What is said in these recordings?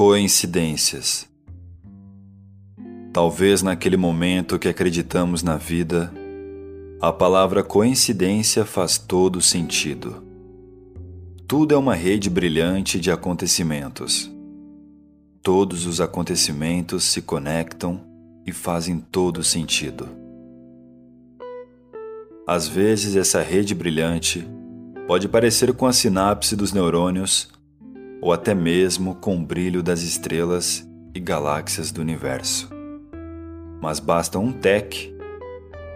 Coincidências. Talvez naquele momento que acreditamos na vida, a palavra coincidência faz todo sentido. Tudo é uma rede brilhante de acontecimentos. Todos os acontecimentos se conectam e fazem todo sentido. Às vezes, essa rede brilhante pode parecer com a sinapse dos neurônios ou até mesmo com o brilho das estrelas e galáxias do universo. Mas basta um tec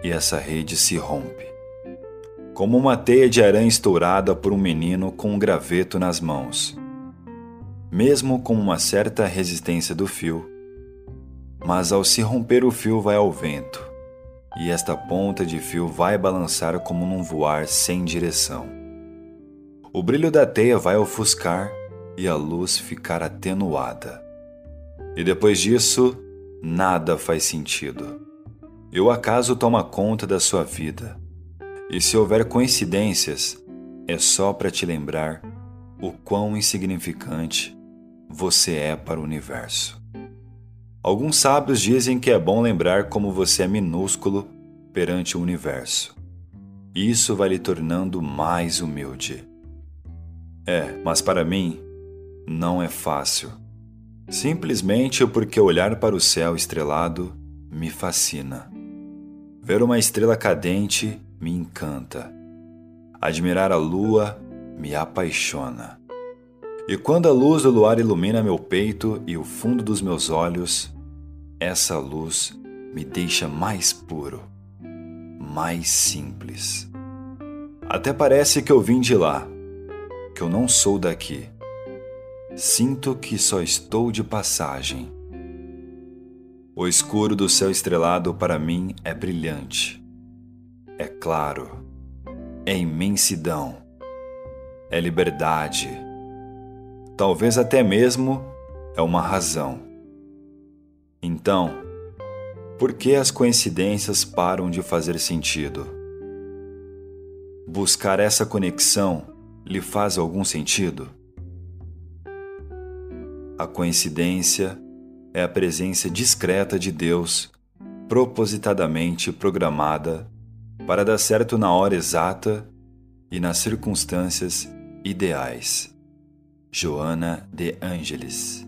e essa rede se rompe. Como uma teia de aranha estourada por um menino com um graveto nas mãos. Mesmo com uma certa resistência do fio, mas ao se romper o fio vai ao vento, e esta ponta de fio vai balançar como num voar sem direção. O brilho da teia vai ofuscar e a luz ficar atenuada. E depois disso, nada faz sentido. E o acaso toma conta da sua vida. E se houver coincidências, é só para te lembrar o quão insignificante você é para o universo. Alguns sábios dizem que é bom lembrar como você é minúsculo perante o universo. Isso vai lhe tornando mais humilde. É, mas para mim, não é fácil. Simplesmente porque olhar para o céu estrelado me fascina. Ver uma estrela cadente me encanta. Admirar a lua me apaixona. E quando a luz do luar ilumina meu peito e o fundo dos meus olhos, essa luz me deixa mais puro, mais simples. Até parece que eu vim de lá, que eu não sou daqui. Sinto que só estou de passagem. O escuro do céu estrelado para mim é brilhante. É claro. É imensidão. É liberdade. Talvez até mesmo é uma razão. Então, por que as coincidências param de fazer sentido? Buscar essa conexão lhe faz algum sentido? A coincidência é a presença discreta de Deus, propositadamente programada para dar certo na hora exata e nas circunstâncias ideais. Joana de Angelis